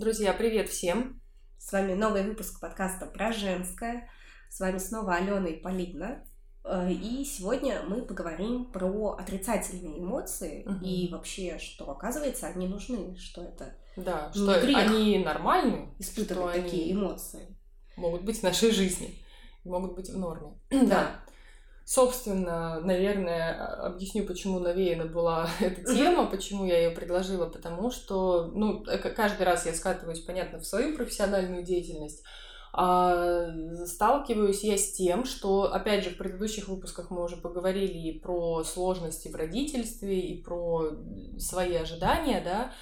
Друзья, привет всем! С вами новый выпуск подкаста про женское. С вами снова Алена и Полина. Э, и сегодня мы поговорим про отрицательные эмоции угу. и вообще, что оказывается, они нужны, что это да, что они нормальны, испытывать что такие они эмоции. Могут быть в нашей жизни, могут быть в норме. Да. да. Собственно, наверное, а, объясню, почему навеяна была эта тема, почему я ее предложила, потому что, ну, э, каждый раз я скатываюсь, понятно, в свою профессиональную деятельность, а сталкиваюсь я с тем, что, опять же, в предыдущих выпусках мы уже поговорили и про сложности в родительстве, и про свои ожидания, да,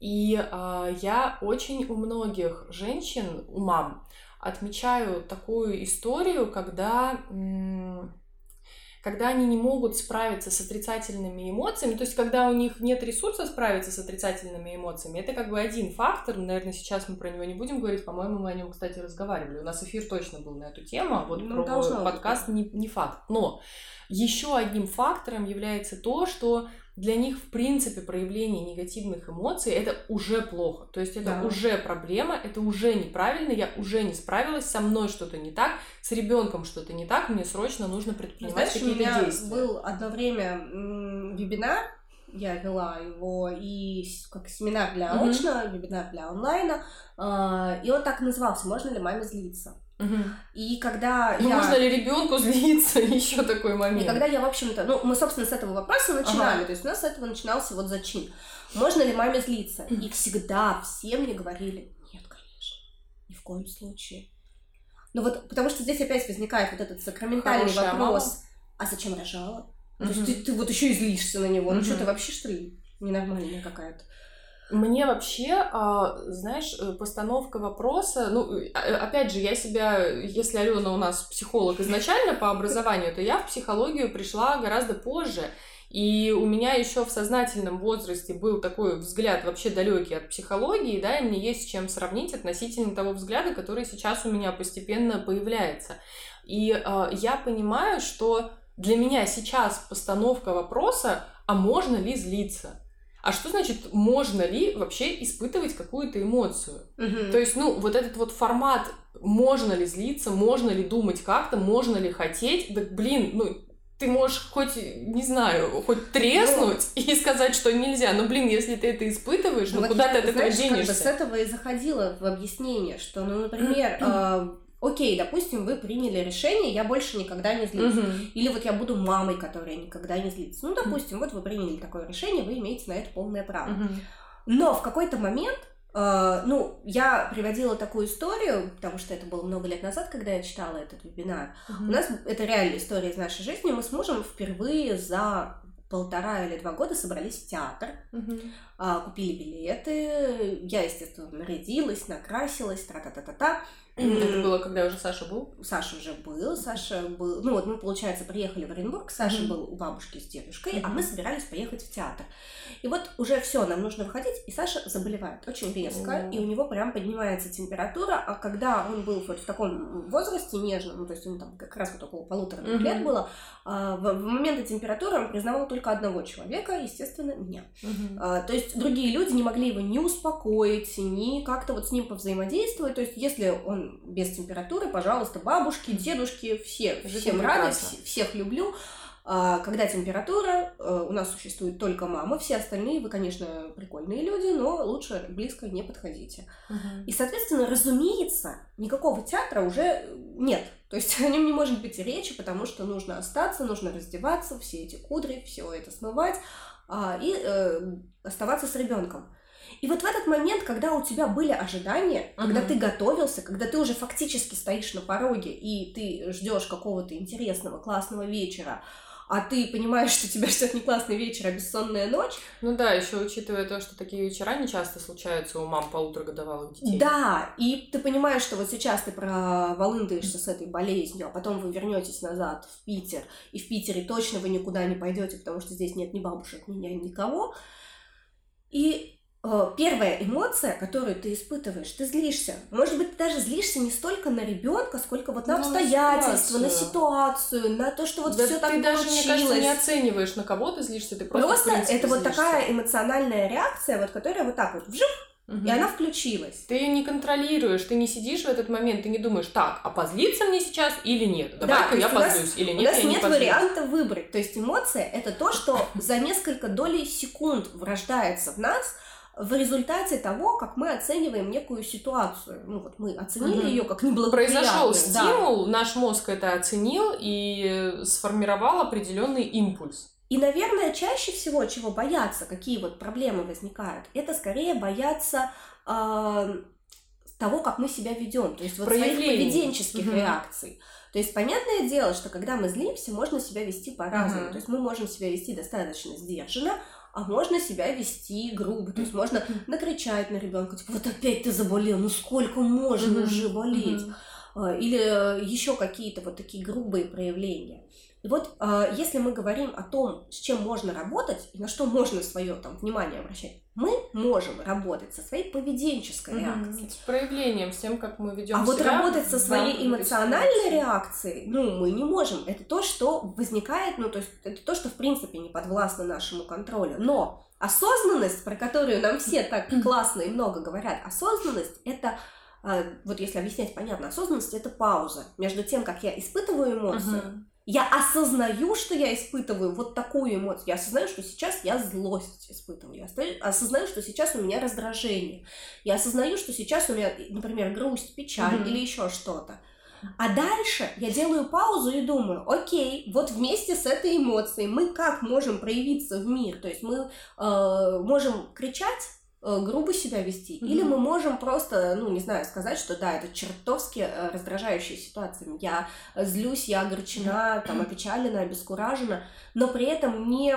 и а, я очень у многих женщин, у мам, отмечаю такую историю, когда когда они не могут справиться с отрицательными эмоциями, то есть когда у них нет ресурса справиться с отрицательными эмоциями, это как бы один фактор, наверное, сейчас мы про него не будем говорить, по-моему, мы о нем, кстати, разговаривали, у нас эфир точно был на эту тему, а вот ну, про подкаст не, не факт, но еще одним фактором является то, что для них, в принципе, проявление негативных эмоций это уже плохо. То есть это да. уже проблема, это уже неправильно, я уже не справилась, со мной что-то не так, с ребенком что-то не так, мне срочно нужно предпринимать какие-то действия. У меня был одно время вебинар, я вела его и как семинар для очного, mm-hmm. вебинар для онлайна, э, и он так назывался «Можно ли маме злиться?». Угу. И когда ну, я... Можно ли ребенку злиться? Еще такой момент. И когда я, в общем-то, ну, мы, собственно, с этого вопроса начинали, ага. то есть у нас с этого начинался вот зачин. Можно ли маме злиться? И всегда все мне говорили, нет, конечно, ни в коем случае. Ну вот, потому что здесь опять возникает вот этот сакраментальный Хорошая вопрос, мама. а зачем рожала? Угу. То есть ты, ты вот еще и злишься на него. Угу. Ну что, ты вообще, что ли, ненормальная какая-то? Мне вообще, а, знаешь, э, постановка вопроса, ну, э, опять же, я себя, если Алена у нас психолог изначально по образованию, то я в психологию пришла гораздо позже. И у меня еще в сознательном возрасте был такой взгляд вообще далекий от психологии, да, и мне есть с чем сравнить относительно того взгляда, который сейчас у меня постепенно появляется. И э, я понимаю, что для меня сейчас постановка вопроса, а можно ли злиться? А что значит, можно ли вообще испытывать какую-то эмоцию? Угу. То есть, ну, вот этот вот формат, можно ли злиться, можно ли думать как-то, можно ли хотеть, да, блин, ну, ты можешь хоть, не знаю, хоть треснуть ну, и сказать, что нельзя. Но, блин, если ты это испытываешь, ну, ну куда ты от этого денешься? Как бы с этого и заходила в объяснение, что, ну, например, окей, допустим, вы приняли решение, я больше никогда не злюсь. Угу. Или вот я буду мамой, которая никогда не злится. Ну, допустим, вот вы приняли такое решение, вы имеете на это полное право. Угу. Но в какой-то момент Uh, ну, я приводила такую историю, потому что это было много лет назад, когда я читала этот вебинар. Uh-huh. У нас это реальная история из нашей жизни. Мы с мужем впервые за полтора или два года собрались в театр, uh-huh. uh, купили билеты. Я, естественно, нарядилась, накрасилась, тра-та-та-та-та. Это было, когда уже Саша был? Саша уже был, Саша был... Ну вот мы, получается, приехали в Оренбург, Саша mm-hmm. был у бабушки с дедушкой, mm-hmm. а мы собирались поехать в театр. И вот уже все, нам нужно выходить, и Саша заболевает очень резко, mm-hmm. и у него прям поднимается температура, а когда он был вот в таком возрасте нежном, ну то есть ему там как раз вот около полутора mm-hmm. лет было, а, в, в моменты температуры он признавал только одного человека, естественно, меня. Mm-hmm. А, то есть другие люди не могли его ни успокоить, ни как-то вот с ним повзаимодействовать, то есть если он без температуры, пожалуйста, бабушки, дедушки, все, всем рады, всех люблю. А, когда температура, э, у нас существует только мама, все остальные, вы, конечно, прикольные люди, но лучше близко не подходите. Uh-huh. И, соответственно, разумеется, никакого театра уже нет. То есть о нем не может быть и речи, потому что нужно остаться, нужно раздеваться, все эти кудри, все это смывать а, и э, оставаться с ребенком. И вот в этот момент, когда у тебя были ожидания, uh-huh. когда ты готовился, когда ты уже фактически стоишь на пороге и ты ждешь какого-то интересного, классного вечера, а ты понимаешь, что тебя ждет не классный вечер, а бессонная ночь. Ну да, еще учитывая то, что такие вечера не часто случаются у мам полуторагодовалых детей. Да, и ты понимаешь, что вот сейчас ты проволындаешься с этой болезнью, а потом вы вернетесь назад в Питер, и в Питере точно вы никуда не пойдете, потому что здесь нет ни бабушек, ни нянь, никого. И первая эмоция, которую ты испытываешь, ты злишься. Может быть, ты даже злишься не столько на ребенка, сколько вот на ну, обстоятельства, на ситуацию, на то, что вот да все так ты даже, мне кажется, не оцениваешь, на кого ты злишься, ты просто Просто это вот такая эмоциональная реакция, вот которая вот так вот вжух, Угу. И она включилась. Ты ее не контролируешь, ты не сидишь в этот момент, ты не думаешь, так, а позлиться мне сейчас или нет? Давай-ка да, я позлюсь или нет, У нас нет не варианта выбрать. То есть эмоция — это то, что за несколько долей секунд врождается в нас, в результате того, как мы оцениваем некую ситуацию. Ну вот мы оценили угу. ее как неблагоприятную. Произошел стимул, да. наш мозг это оценил и сформировал определенный импульс. И, наверное, чаще всего, чего боятся, какие вот проблемы возникают, это скорее бояться э, того, как мы себя ведем, то есть вот своих поведенческих угу. реакций. То есть понятное дело, что когда мы злимся, можно себя вести по-разному. Угу. То есть мы можем себя вести достаточно сдержанно, а можно себя вести грубо. То есть можно накричать на ребенка, типа, вот опять ты заболел, ну сколько можно уже болеть? Или еще какие-то вот такие грубые проявления. И вот э, если мы говорим о том, с чем можно работать и на что можно свое там внимание обращать, мы можем работать со своей поведенческой mm-hmm. реакцией. С проявлением, с тем, как мы ведем А себя, вот работать со своей эмоциональной реакцией, ну, мы не можем. Это то, что возникает, ну, то есть это то, что в принципе не подвластно нашему контролю. Но осознанность, про которую нам все так классно и много говорят, осознанность это а, вот если объяснять понятно, осознанность это пауза между тем, как я испытываю эмоцию, uh-huh я осознаю, что я испытываю вот такую эмоцию. Я осознаю, что сейчас я злость испытываю. Я осознаю, что сейчас у меня раздражение. Я осознаю, что сейчас у меня, например, грусть, печаль mm-hmm. или еще что-то. А дальше я делаю паузу и думаю, окей, вот вместе с этой эмоцией мы как можем проявиться в мир? То есть мы э, можем кричать, грубо себя вести, mm-hmm. или мы можем просто, ну, не знаю, сказать, что да, это чертовски э, раздражающая ситуация. Я злюсь, я огорчена, там, опечалена, обескуражена, но при этом не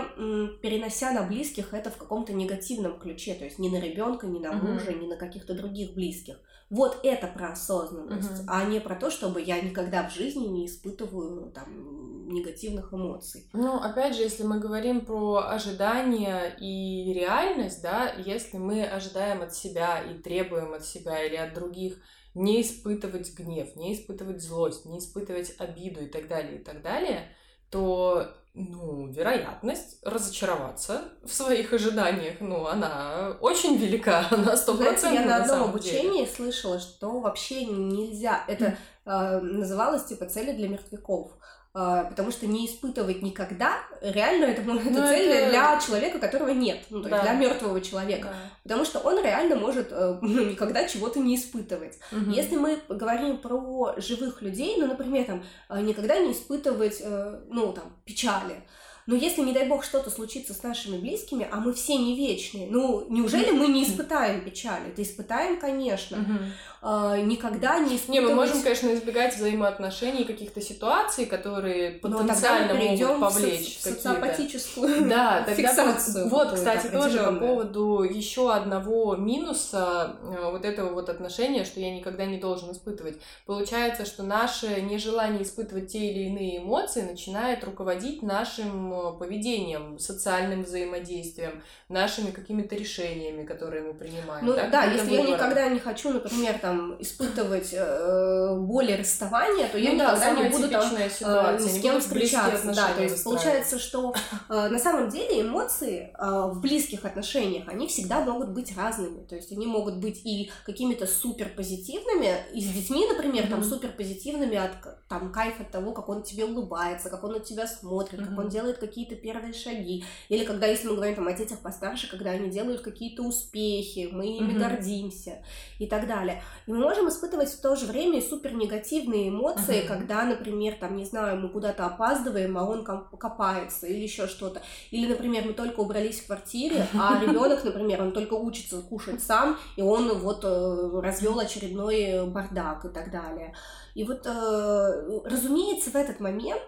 перенося на близких это в каком-то негативном ключе, то есть ни на ребенка, ни на мужа, mm-hmm. ни на каких-то других близких. Вот это про осознанность, mm-hmm. а не про то, чтобы я никогда в жизни не испытываю там негативных эмоций. Ну, опять же, если мы говорим про ожидания и реальность, да, если мы ожидаем от себя и требуем от себя или от других не испытывать гнев, не испытывать злость, не испытывать обиду и так далее, и так далее, то ну, вероятность разочароваться в своих ожиданиях, ну, она очень велика, она стопроцентная Я на одном обучении деле. слышала, что вообще нельзя, это э, называлось типа цели для мертвяков. А, потому что не испытывать никогда, реально это, это ну, цель это... для человека, которого нет, ну, то да. есть для мертвого человека, да. потому что он реально может э, ну, никогда чего-то не испытывать. Угу. Если мы говорим про живых людей, ну, например, там, э, никогда не испытывать, э, ну, там, печали, но если, не дай бог, что-то случится с нашими близкими, а мы все не вечные, ну, неужели мы не испытаем печали? Это испытаем, конечно. А, никогда не испытывать... Не, мы можем, конечно, избегать взаимоотношений, каких-то ситуаций, которые потенциально могут повлечь в социопатическую да, тогда фиксацию. Вот, вот кстати, тоже по поводу еще одного минуса э, вот этого вот отношения, что я никогда не должен испытывать. Получается, что наше нежелание испытывать те или иные эмоции начинает руководить нашим Э, поведением, социальным взаимодействием, нашими какими-то решениями, которые мы принимаем. Ну да, да если я никогда не хочу, например, там испытывать э, боли расставания, то ну, я да, никогда не буду там э, ни с кем встречаться. Да, то есть получается, что э, на самом деле эмоции э, в близких отношениях они всегда могут быть разными. То есть они могут быть и какими-то супер позитивными, и с детьми, например, mm-hmm. там супер позитивными от там кайф от того, как он тебе улыбается, как он на тебя смотрит, mm-hmm. как он делает какие-то первые шаги. Или когда, если мы говорим там, о детях постарше, когда они делают какие-то успехи, мы ими mm-hmm. гордимся и так далее. И мы можем испытывать в то же время супер негативные эмоции, mm-hmm. когда, например, там, не знаю, мы куда-то опаздываем, а он копается или еще что-то. Или, например, мы только убрались в квартире, а ребенок, например, он только учится кушать сам, и он вот э, развел очередной бардак и так далее. И вот, э, разумеется, в этот момент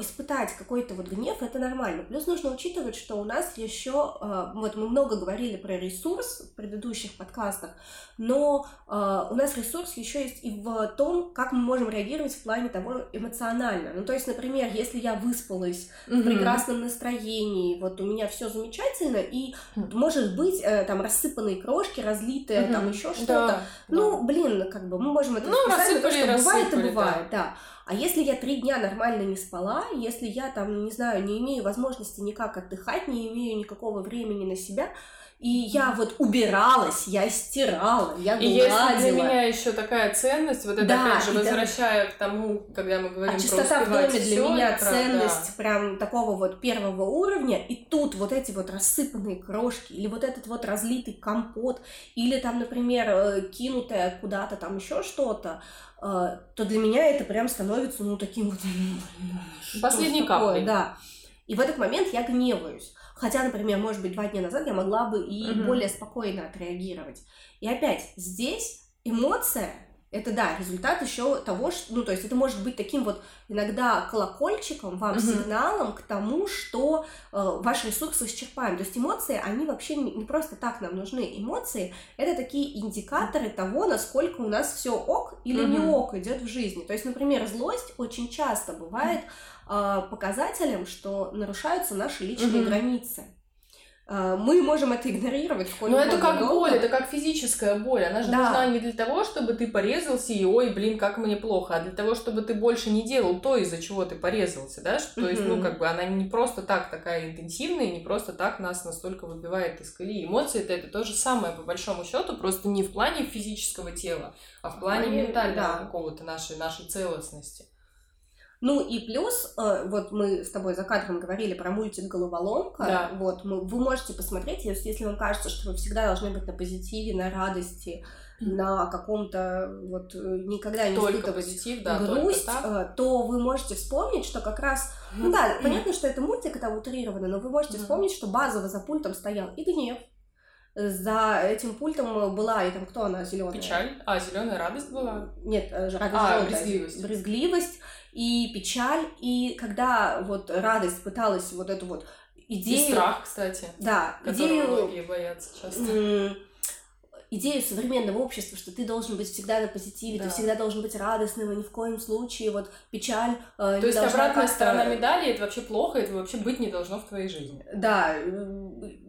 испытать какой-то вот гнев, это нормально. Плюс нужно учитывать, что у нас еще, э, вот мы много говорили про ресурс в предыдущих подкастах, но э, у нас ресурс еще есть и в том, как мы можем реагировать в плане того эмоционально. Ну, то есть, например, если я выспалась mm-hmm. в прекрасном настроении, вот у меня все замечательно, и mm-hmm. может быть там рассыпанные крошки, разлитые, mm-hmm. там еще что-то. Да, ну, да. блин, как бы мы можем это ну, списать, то, что бывает и бывает, да. да. А если я три дня нормально не спала, если я там, не знаю, не имею возможности никак отдыхать, не имею никакого времени на себя, и я вот убиралась, я стирала, я гладила. И если для меня еще такая ценность, вот это да, опять же возвращая да. к тому, когда мы говорим а про чистота в доме для меня ценность да. прям такого вот первого уровня, и тут вот эти вот рассыпанные крошки, или вот этот вот разлитый компот, или там, например, э, кинутое куда-то там еще что-то, э, то для меня это прям становится, ну, таким вот... Последней каплей. Да. И в этот момент я гневаюсь. Хотя, например, может быть, два дня назад я могла бы и угу. более спокойно отреагировать. И опять, здесь эмоция это да, результат еще того, что, ну, то есть это может быть таким вот иногда колокольчиком, вам mm сигналом к тому, что э, ваш ресурс исчерпаем. То есть эмоции, они вообще не, не просто так нам нужны. Эмоции это такие индикаторы того, насколько у нас все ок или mm не ок идет в жизни. То есть, например, злость очень часто бывает показателем, что нарушаются наши личные mm границы. Э, мы можем это игнорировать Но это как долго. боль, это как физическая боль. Она же да. нужна не для того, чтобы ты порезался и ой, блин, как мне плохо, а для того, чтобы ты больше не делал то, из-за чего ты порезался, да? То есть, ну, как бы она не просто так такая интенсивная, не просто так нас настолько выбивает из колеи. Эмоции это, это то же самое, по большому счету, просто не в плане физического тела, а в плане, плане ментального да. какого-то нашей, нашей целостности. Ну и плюс, э, вот мы с тобой за кадром говорили про мультик «Головоломка». Да. Вот, мы, вы можете посмотреть, если, если вам кажется, что вы всегда должны быть на позитиве, на радости, на каком-то вот э, никогда не только позитив, да, грусть, э, то вы можете вспомнить, что как раз, ну да, понятно, что это мультик, это утрировано, но вы можете вспомнить, что базово за пультом стоял и гнев, за этим пультом была, и там кто она, зеленая? Печаль. А, зеленая радость была? Нет, радость а, брезгливость. Брезгливость и печаль, и когда вот радость пыталась вот эту вот идею... И страх, кстати. Да, идею... многие боятся часто. Идею современного общества, что ты должен быть всегда на позитиве, да. ты всегда должен быть радостным, и ни в коем случае вот печаль э, То есть обратная сторона медали, это вообще плохо, это вообще быть не должно в твоей жизни. Да,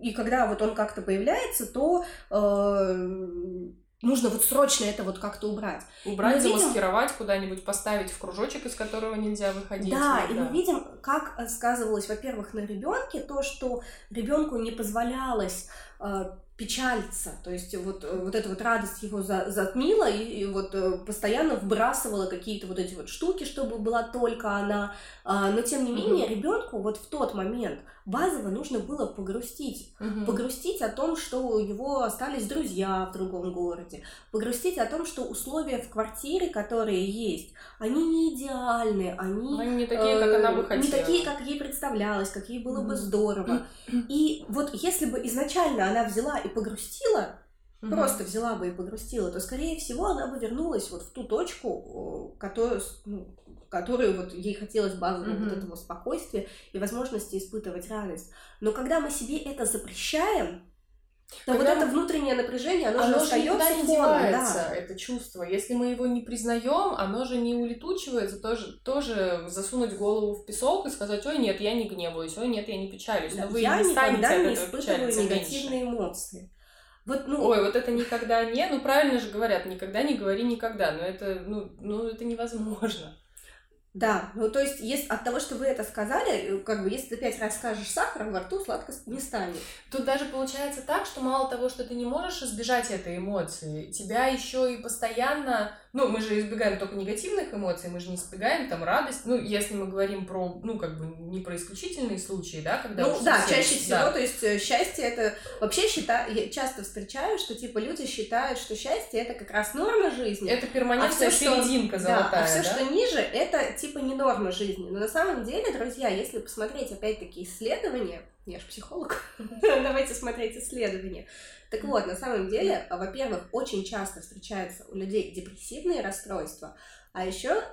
и когда вот он как-то появляется, то э, нужно вот срочно это вот как-то убрать. Убрать, мы замаскировать, видим... куда-нибудь поставить в кружочек, из которого нельзя выходить. Да, и мы видим, как сказывалось, во-первых, на ребенке то, что ребенку не позволялось э, печалиться, то есть вот, э, вот эта вот радость его за, затмила и, и вот э, постоянно вбрасывала какие-то вот эти вот штуки, чтобы была только она, а, но тем не менее ребенку вот в тот момент базово нужно было погрустить, mm-hmm. погрустить о том, что у него остались друзья в другом городе, погрустить о том, что условия в квартире, которые есть, они не идеальны, они, они не такие, как она бы э, хотела, не такие, как ей представлялось, как ей было mm-hmm. бы здорово, и вот если бы изначально она взяла и погрустила, угу. просто взяла бы и погрустила, то, скорее всего, она бы вернулась вот в ту точку, которую, ну, которую вот ей хотелось базового угу. вот этого спокойствия и возможности испытывать радость. Но когда мы себе это запрещаем, то Когда вот это внутреннее напряжение, оно, оно же остается не девается, да. это чувство. Если мы его не признаем, оно же не улетучивается, тоже, тоже засунуть голову в песок и сказать, ой, нет, я не гневаюсь, ой, нет, я не печалюсь. Но вы я не никогда не испытываю негативные меньше. эмоции. Вот, ну... Ой, вот это никогда не, ну правильно же говорят, никогда не говори никогда, но это, ну, ну это невозможно. Да, ну то есть есть от того, что вы это сказали, как бы если ты пять раз скажешь сахар, во рту сладко не станет. Тут даже получается так, что мало того, что ты не можешь избежать этой эмоции, тебя еще и постоянно ну, мы же избегаем только негативных эмоций, мы же не избегаем там радость. Ну, если мы говорим про, ну, как бы не про исключительные случаи, да, когда... Ну, да, все, чаще всего, то есть э, счастье это... Вообще считаю, я часто встречаю, что, типа, люди считают, что счастье это как раз норма жизни. Это перманентная а все, серединка что, золотая, да? А все, да? что ниже, это, типа, не норма жизни. Но на самом деле, друзья, если посмотреть, опять-таки, исследования, я же психолог, давайте смотреть исследования, так вот, на самом деле, во-первых, очень часто встречаются у людей депрессивные расстройства, а еще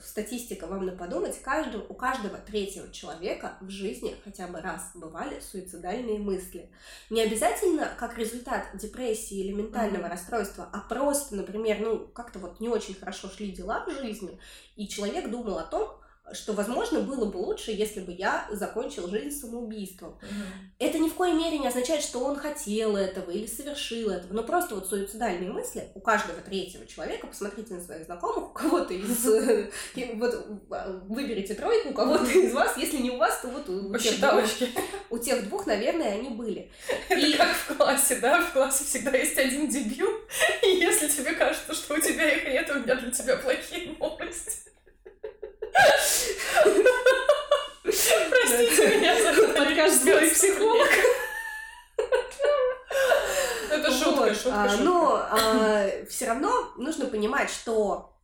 статистика вам на подумать, каждого, у каждого третьего человека в жизни хотя бы раз бывали суицидальные мысли. Не обязательно как результат депрессии или ментального mm-hmm. расстройства, а просто, например, ну как-то вот не очень хорошо шли дела в жизни, и человек думал о том, что, возможно, было бы лучше, если бы я закончил жизнь самоубийством. Мгм. Это ни в коей мере не означает, что он хотел этого или совершил этого, но просто вот суицидальные мысли у каждого третьего человека, посмотрите на своих знакомых, у кого-то из... э, Вот э, выберите тройку, у кого-то из вас, если не у вас, то вот у тех двух, у тех двух, наверное, они были. Это И- как в классе, да? В классе всегда есть один дебил, и если тебе кажется, что у тебя их нет, у меня для тебя плохие новости. Простите меня за. Подкаст «Злой психолог». Это шутка, шутка, а, шутка. Но все равно нужно понимать, что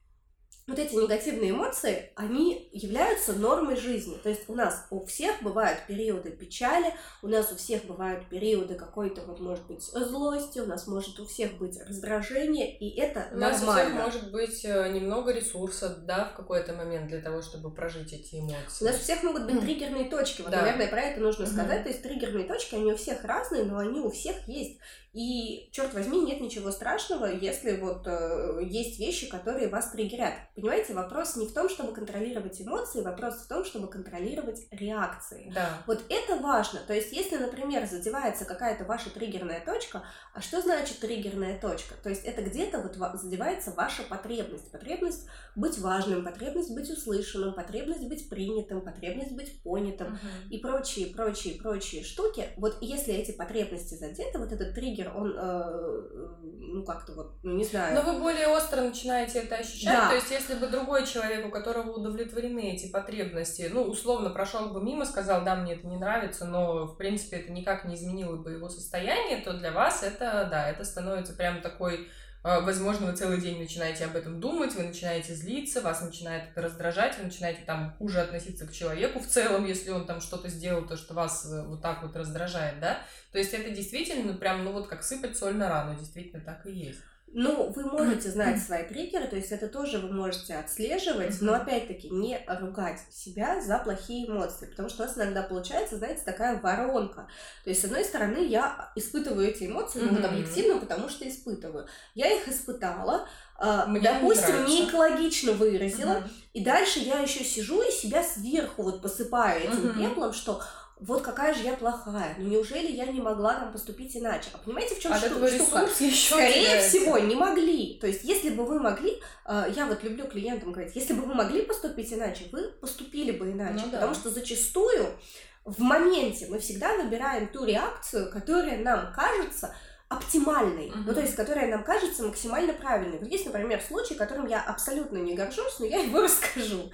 вот эти негативные эмоции, они являются нормой жизни. То есть у нас у всех бывают периоды печали, у нас у всех бывают периоды какой-то, вот, может быть, злости, у нас может у всех быть раздражение, и это У нас у всех нормально. может быть э, немного ресурса, да, в какой-то момент для того, чтобы прожить эти У эмоции. нас у всех могут быть триггерные точки. Вот, Да. наверное, про это нужно Мгм. сказать. То есть триггерные точки, они у всех разные, но они у всех есть. И, черт возьми, нет ничего страшного, если вот э, есть вещи, которые вас триггерят. Понимаете, вопрос не в том, чтобы контролировать эмоции, вопрос в том, чтобы контролировать реакции. Да. Вот это важно. То есть, если, например, задевается какая-то ваша триггерная точка, а что значит триггерная точка? То есть, это где-то вот ва- задевается ваша потребность. Потребность быть важным, потребность быть услышанным, потребность быть принятым, потребность быть понятым Мгм. и прочие, прочие, прочие штуки. Вот если эти потребности задеты, вот этот триггер, он, э, ну, как-то вот, ну, не знаю... Но вы более остро начинаете это ощущать. Да. То есть, если бы другой человек, у которого удовлетворены эти потребности, ну, условно, прошел бы мимо, сказал, да, мне это не нравится, но, в принципе, это никак не изменило бы его состояние, то для вас это, да, это становится прям такой э, Возможно, вы целый день начинаете об этом думать, вы начинаете злиться, вас начинает это раздражать, вы начинаете там хуже относиться к человеку в целом, если он там что-то сделал, то, что вас э, вот так вот раздражает, да? То есть это действительно прям, ну вот как сыпать соль на рану, действительно так и есть. Ну, вы можете знать свои триггеры, то есть это тоже вы можете отслеживать, но опять-таки не ругать себя за плохие эмоции, потому что у нас иногда получается, знаете, такая воронка. То есть, с одной стороны, я испытываю эти эмоции, ну, вот объективно, потому что испытываю. Я их испытала, а, Мне не допустим, нравится. не экологично выразила, и дальше я еще сижу и себя сверху вот посыпаю этим пеплом, что вот какая же я плохая, ну неужели я не могла там поступить иначе? А понимаете, в чем этого штука? ресурс еще Скорее всего, не могли. То есть, если бы вы могли, э, я вот люблю клиентам говорить, если бы вы могли поступить иначе, вы поступили бы иначе. Ну да. Потому что зачастую в моменте мы всегда выбираем ту реакцию, которая нам кажется оптимальной, Мгм. ну то есть, которая нам кажется максимально правильной. Вот есть, например, случай, которым я абсолютно не горжусь, но я его расскажу.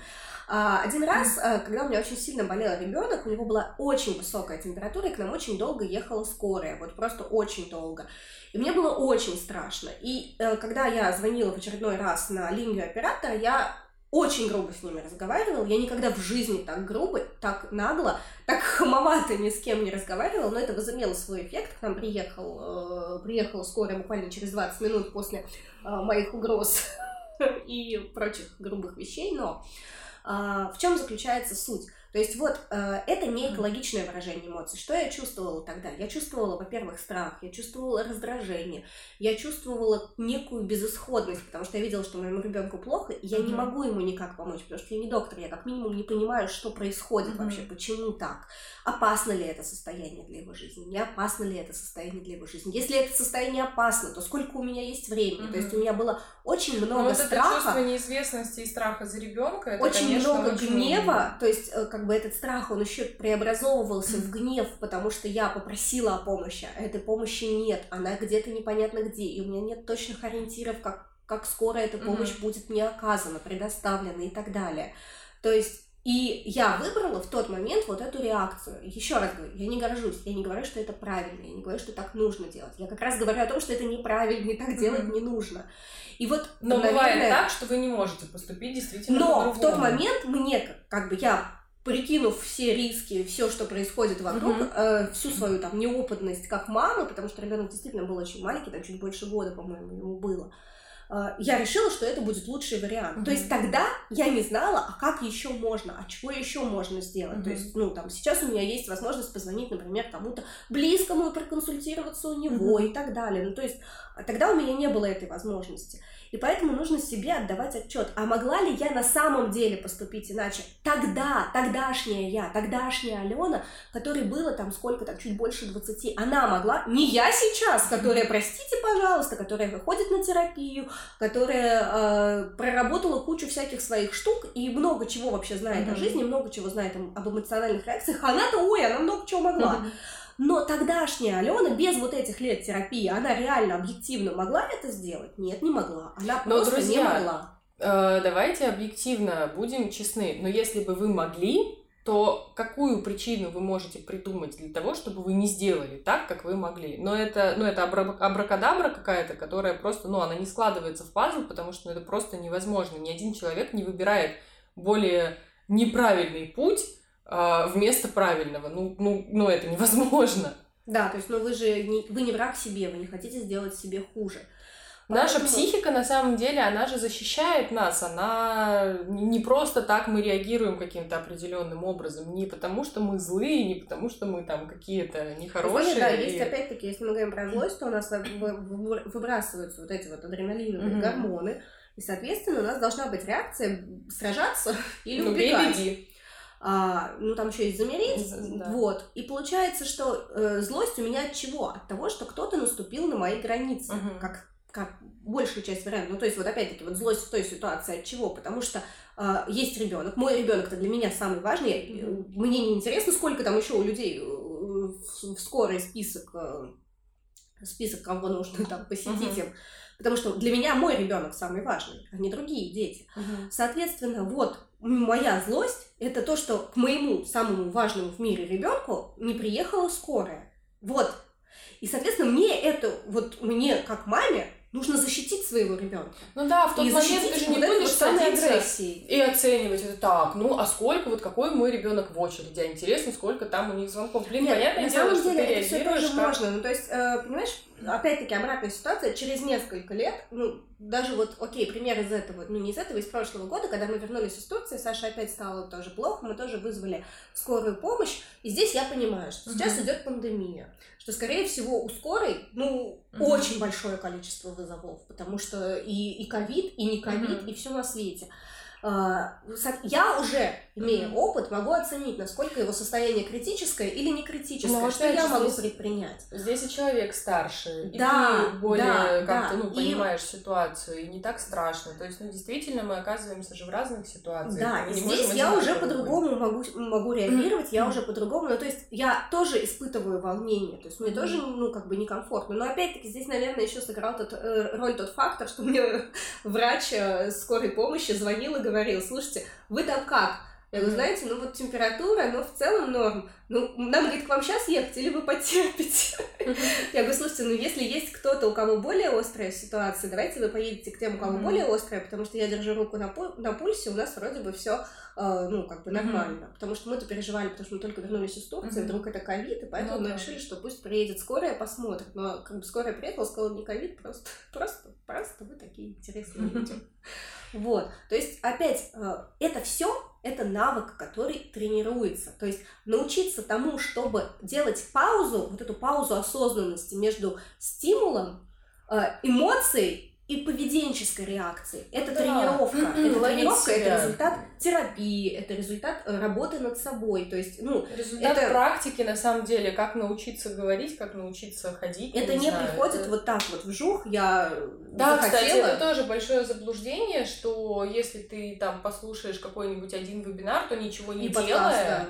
А, Один раз, э, когда у меня очень сильно болел ребенок, у него была очень высокая температура, и к нам очень долго ехала скорая, вот просто очень долго. И мне было очень страшно. И э, когда я звонила в очередной раз на линию оператора, я очень грубо с ними разговаривала. Я никогда в жизни так грубо, так нагло, так хамовато ни с кем не разговаривала, но это возымело свой эффект. К нам приехал, э, приехала скорая буквально через 20 минут после э, моих угроз и прочих грубых вещей, но в чем заключается суть? То есть вот э, это не экологичное выражение эмоций. Что я чувствовала тогда? Я чувствовала, во-первых, страх, я чувствовала раздражение, я чувствовала некую безысходность, потому что я видела, что моему ребенку плохо, и я не Мгм. могу ему никак помочь, потому что я не доктор, я как минимум не понимаю, что происходит Мгм. вообще, почему так, опасно ли это состояние для его жизни, не опасно ли это состояние для его жизни. Если это состояние опасно, то сколько у меня есть времени? То есть у меня было очень Ну, много вот это страха. чувство неизвестности и страха за ребенка, это, очень конечно, много очень- гнева, то есть э, как бы этот страх, он еще преобразовывался в гнев, потому что я попросила о помощи, а этой помощи нет, она где-то непонятно где, и у меня нет точных ориентиров, как, как скоро эта помощь Мгм. будет мне оказана, предоставлена и так далее. То есть и я выбрала в тот момент вот эту реакцию. Еще раз говорю, я не горжусь, я не говорю, что это правильно, я не говорю, что так нужно делать. Я как раз говорю о том, что это неправильно, и так делать Мгм. не нужно. И вот, Но наверное, бывает так, что вы не можете поступить действительно но в тот момент мне, как бы я, прикинув все риски, все, что происходит вокруг, Мгм. э, всю свою там неопытность как мамы, потому что ребенок действительно был очень маленький, там чуть больше года, по-моему, ему было. э, я решила, что это будет лучший вариант. Mm-hmm. То есть тогда я не знала, а как еще можно, а чего еще можно сделать. Mm-hmm. То есть, ну, там, сейчас у меня есть возможность позвонить, например, кому-то близкому и проконсультироваться у него mm-hmm. и так далее. Ну, то есть тогда у меня не было этой возможности. И поэтому нужно себе отдавать отчет. А могла ли я на самом деле поступить иначе? Тогда, тогдашняя я, тогдашняя Алена, которой было там сколько там, чуть больше 20, она могла, не я сейчас, которая, простите, пожалуйста, которая выходит на терапию, которая э, проработала кучу всяких своих штук и много чего вообще знает mm-hmm. о жизни, много чего знает там, об эмоциональных реакциях. Она-то, ой, она много чего могла. Mm-hmm. Но тогдашняя Алена без вот этих лет терапии, она реально объективно могла это сделать? Нет, не могла. Она Но, просто друзья, не могла. Э, давайте объективно будем честны. Но если бы вы могли, то какую причину вы можете придумать для того, чтобы вы не сделали так, как вы могли? Но это, ну, это абракадабра какая-то, которая просто, ну, она не складывается в пазл, потому что ну, это просто невозможно. Ни один человек не выбирает более неправильный путь, а, вместо правильного. Ну, ну, ну, это невозможно. Да, то есть, ну вы же не, вы не враг себе, вы не хотите сделать себе хуже. Наша Поэтому... психика, на самом деле, она же защищает нас. Она не просто так мы реагируем каким-то определенным образом. Не потому, что мы злые, не потому, что мы там какие-то нехорошие. Да, и... есть опять-таки, если мы говорим про злость, то у нас выбрасываются вот эти вот адреналиновые mm-hmm. гормоны. И, соответственно, у нас должна быть реакция сражаться или ну, убегать. Бей, а, ну там еще есть замерить, да. вот. И получается, что э, злость у меня от чего? От того, что кто-то наступил на мои границы, угу. как как большая часть вариантов. Ну, то есть, вот опять-таки, вот злость в той ситуации от чего? Потому что э, есть ребенок. Мой ребенок это для меня самый важный. mm Мне не интересно, сколько там еще у людей э, в, в скорый список, э, список, кого нужно там посетить им. Потому что для меня мой ребенок самый важный, а не другие дети. uh Соответственно, вот моя злость это то, что к моему самому важному в мире ребенку не приехала скорая. Вот. И, соответственно, мне это, вот мне, как маме, нужно защитить своего ребенка. Ну да, в тот и момент ты же не вот будешь садиться и оценивать это так. Ну, а сколько, вот какой мой ребенок в очереди? А интересно, сколько там у них звонков. Блин, Нет, понятное на дело, самом деле, это все тоже как... можно. Ну, то есть, э, понимаешь, опять-таки обратная ситуация, через несколько лет, ну, даже вот, окей, пример из этого, ну, не из этого, из прошлого года, когда мы вернулись из Турции, Саша опять стало тоже плохо, мы тоже вызвали скорую помощь, и здесь я понимаю, что сейчас uh-huh. идет пандемия, что, скорее всего, у скорой, ну, uh-huh. очень большое количество вызовов, потому что и ковид, и, и не ковид, uh-huh. и все на свете. А, я уже, имея mm-hmm. опыт, могу оценить, насколько его состояние критическое или не критическое, Но, что я могу здесь, предпринять. Здесь и человек старше, да, и ты более да, как-то, да. ну, понимаешь и... ситуацию, и не так страшно. То есть, ну, действительно, мы оказываемся же в разных ситуациях. Да, и здесь я уже по-другому могу, могу реагировать, mm-hmm. я уже по-другому, ну, то есть, я тоже испытываю волнение, то есть, мне mm-hmm. тоже, ну, как бы некомфортно. Но, опять-таки, здесь, наверное, еще сыграл тот, э, роль тот фактор, что мне врач э, скорой помощи звонил и говорил, слушайте, вы там как? Я говорю, знаете, ну вот температура, но в целом норм. Ну, нам, говорит, к вам сейчас ехать, или вы потерпите? Я говорю, слушайте, ну если есть кто-то, у кого более острая ситуация, давайте вы поедете к тем, у кого более острая, потому что я держу руку на, на пульсе, у нас вроде бы все, э, ну, как бы нормально. Потому что мы-то переживали, потому что мы только вернулись из Турции, вдруг это ковид, и поэтому ну мы решили, что пусть приедет скорая, посмотрит. Но как бы скорая приехала, сказала, не ковид, просто, просто, просто вы такие интересные люди. Вот, то есть опять э, это все это навык, который тренируется. То есть научиться тому, чтобы делать паузу, вот эту паузу осознанности между стимулом, э, эмоцией и поведенческой реакции. Это да. тренировка. Это тренировка, это результат терапии, это результат э, работы над собой. То есть, ну, результат это... практики на самом деле, как научиться говорить, как научиться ходить. Это не, не знаю, приходит это... вот так вот вжух, я Да, захотела. кстати, это тоже большое заблуждение, что если ты там послушаешь какой-нибудь один вебинар, то ничего не и делая. Подкаст, да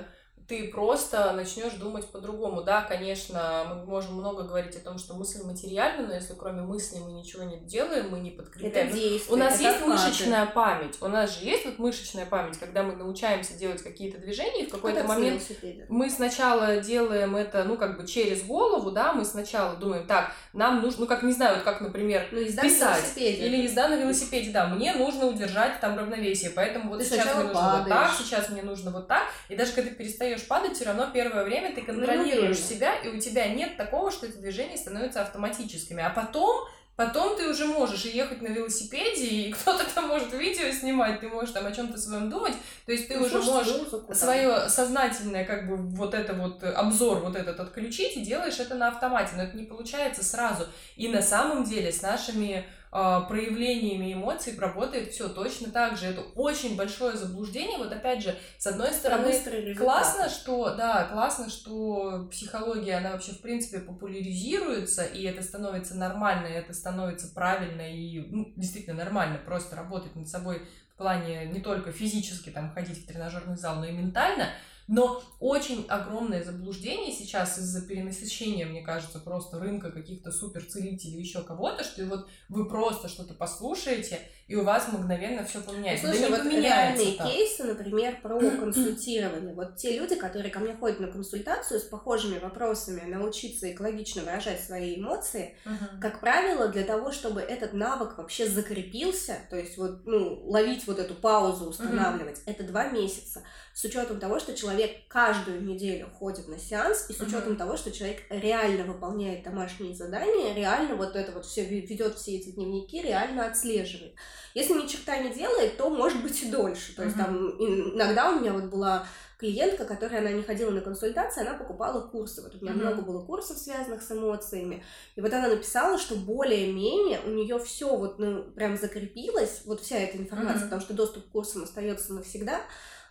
ты просто начнешь думать по-другому. Да, конечно, мы можем много говорить о том, что мысль материальна, но если кроме мысли мы ничего не делаем, мы не подкрепляем. Это действие, у нас это есть факты. мышечная память. У нас же есть вот мышечная память, когда мы научаемся делать какие-то движения, и в какой-то момент мы сначала делаем это, ну, как бы через голову, да, мы сначала думаем, так, нам нужно, ну, как, не знаю, вот как, например, ну, писать. Или езда на велосипеде, да, мне нужно удержать там равновесие, поэтому вот ты сейчас мне нужно падаешь. вот так, сейчас мне нужно вот так, и даже когда ты перестаешь начнешь падать, все равно первое время ты контролируешь ну, себя, и у тебя нет такого, что эти движения становятся автоматическими. А потом Потом ты уже можешь и ехать на велосипеде, и кто-то там может видео снимать, ты можешь там о чем-то своем думать. То есть ты ну, уже можешь музыку, свое да. сознательное, как бы, вот это вот обзор вот этот отключить и делаешь это на автомате. Но это не получается сразу. И на самом деле с нашими проявлениями эмоций работает все точно так же. Это очень большое заблуждение. Вот опять же, с одной стороны, классно, что да, классно, что психология, она вообще в принципе популяризируется, и это становится нормально, и это становится правильно и ну, действительно нормально просто работать над собой в плане не только физически там ходить в тренажерный зал, но и ментально. Но очень огромное заблуждение сейчас из-за перенасыщения, мне кажется, просто рынка каких-то суперцелителей, еще кого-то, что вот вы просто что-то послушаете, и у вас мгновенно все поменяется. Слушай, да вот реальные так. кейсы, например, про консультирование. Вот те люди, которые ко мне ходят на консультацию с похожими вопросами, научиться экологично выражать свои эмоции, uh-huh. как правило, для того, чтобы этот навык вообще закрепился, то есть вот, ну, ловить вот эту паузу, устанавливать, uh-huh. это два месяца. С учетом того, что человек каждую неделю ходит на сеанс, и с учетом uh-huh. того, что человек реально выполняет домашние задания, реально вот это вот все ведет все эти дневники, реально отслеживает. Если ни черта не делает, то может быть и дольше. То есть mm-hmm. там иногда у меня вот была клиентка, которая она не ходила на консультации, она покупала курсы. Вот у меня mm-hmm. много было курсов, связанных с эмоциями. И вот она написала, что более-менее у нее все вот ну, прям закрепилось, вот вся эта информация, mm-hmm. потому что доступ к курсам остается навсегда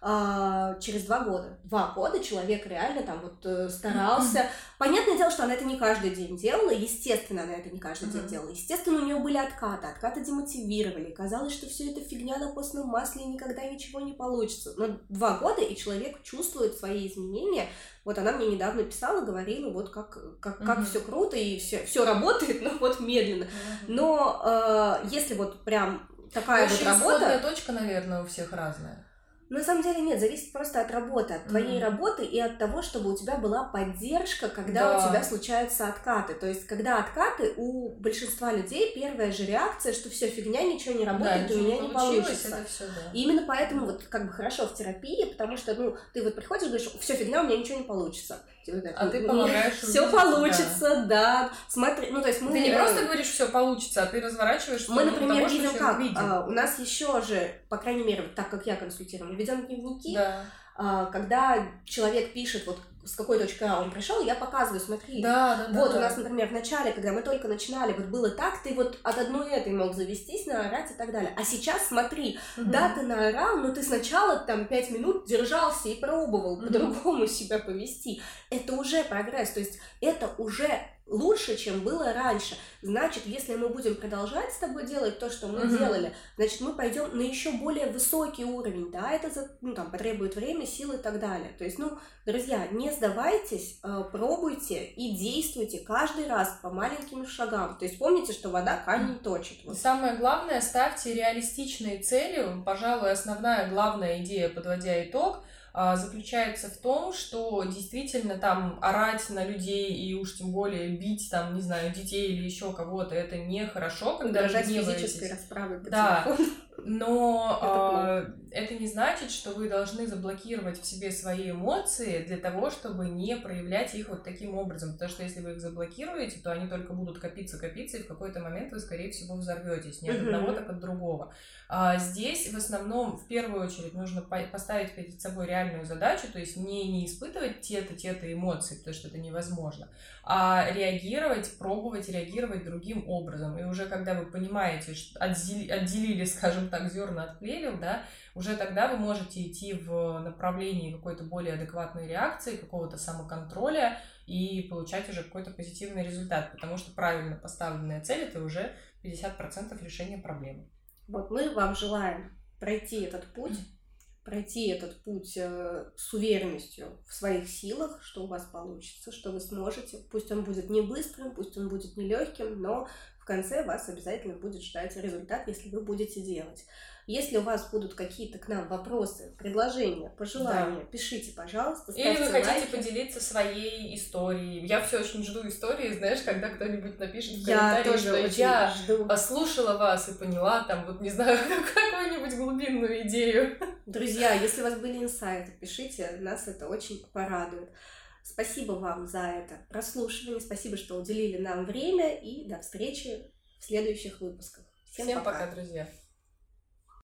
а, через два года. Два года человек реально там вот э, старался. Понятное дело, что она это не каждый день делала, естественно, она это не каждый день делала. Естественно, у нее были откаты, откаты демотивировали. Казалось, что все это фигня на постном масле и никогда ничего не получится. Но два года, и человек чувствует свои изменения. Вот она мне недавно писала, говорила, вот как, как, как все круто и все, все работает, но вот медленно. Но э, если вот прям такая вот работа... точка, наверное, у всех разная. На самом деле нет, зависит просто от работы, от твоей mm-hmm. работы и от того, чтобы у тебя была поддержка, когда да. у тебя случаются откаты. То есть, когда откаты, у большинства людей первая же реакция, что все фигня, ничего не работает, да, у меня не получится. Это все, да. И именно поэтому вот как бы хорошо в терапии, потому что ну ты вот приходишь и говоришь, все фигня, у меня ничего не получится. Типа, а ты помогаешь Все получится, да. да. Смотри, ну то есть мы... Ты не просто говоришь, все получится, а ты разворачиваешь... Мы, например, видим как. А, у нас еще же, по крайней мере, так как я консультирую, ведем дневники. Да. А, когда человек пишет, вот с какой точки А он пришел, я показываю, смотри. Да, да, вот да, у нас, например, в начале, когда мы только начинали, вот было так, ты вот от одной этой мог завестись, наорать и так далее. А сейчас смотри, угу. да, ты наорал, но ты сначала там пять минут держался и пробовал угу. по-другому себя повести. Это уже прогресс, то есть это уже лучше, чем было раньше. Значит, если мы будем продолжать с тобой делать то, что мы угу. делали, значит, мы пойдем на еще более высокий уровень, да, это ну, там, потребует время, силы и так далее. То есть, ну, друзья, не сдавайтесь, э, пробуйте и действуйте каждый раз по маленьким шагам. То есть, помните, что вода камень точит. Вот. Самое главное, ставьте реалистичные цели. Пожалуй, основная главная идея, подводя итог – заключается в том, что действительно там орать на людей и уж тем более бить там, не знаю, детей или еще кого-то, это нехорошо, когда Угрожать физической расправой по да. телефону. Но это, э, это не значит, что вы должны заблокировать в себе свои эмоции для того, чтобы не проявлять их вот таким образом. Потому что если вы их заблокируете, то они только будут копиться, копиться, и в какой-то момент вы, скорее всего, взорветесь. Не от одного, так от другого. А здесь в основном, в первую очередь, нужно поставить перед собой реальную задачу, то есть не, не испытывать те-то, те-то эмоции, потому что это невозможно, а реагировать, пробовать реагировать другим образом. И уже когда вы понимаете, что отделили скажем так, зерна от плевел, да, уже тогда вы можете идти в направлении какой-то более адекватной реакции, какого-то самоконтроля и получать уже какой-то позитивный результат, потому что правильно поставленная цель — это уже 50% решения проблемы. Вот мы вам желаем пройти этот путь, пройти этот путь э, с уверенностью в своих силах, что у вас получится, что вы сможете. Пусть он будет не быстрым, пусть он будет не легким, но конце вас обязательно будет ждать результат, если вы будете делать. Если у вас будут какие-то к нам вопросы, предложения, пожелания, да. пишите, пожалуйста. Или вы хотите лайки. поделиться своей историей. Я все очень жду истории, знаешь, когда кто-нибудь напишет в комментарии, я тоже что я жду. послушала вас и поняла там, вот не знаю, какую-нибудь глубинную идею. Друзья, если у вас были инсайты, пишите, нас это очень порадует. Спасибо вам за это прослушивание, спасибо, что уделили нам время, и до встречи в следующих выпусках. Всем, Всем пока. пока, друзья.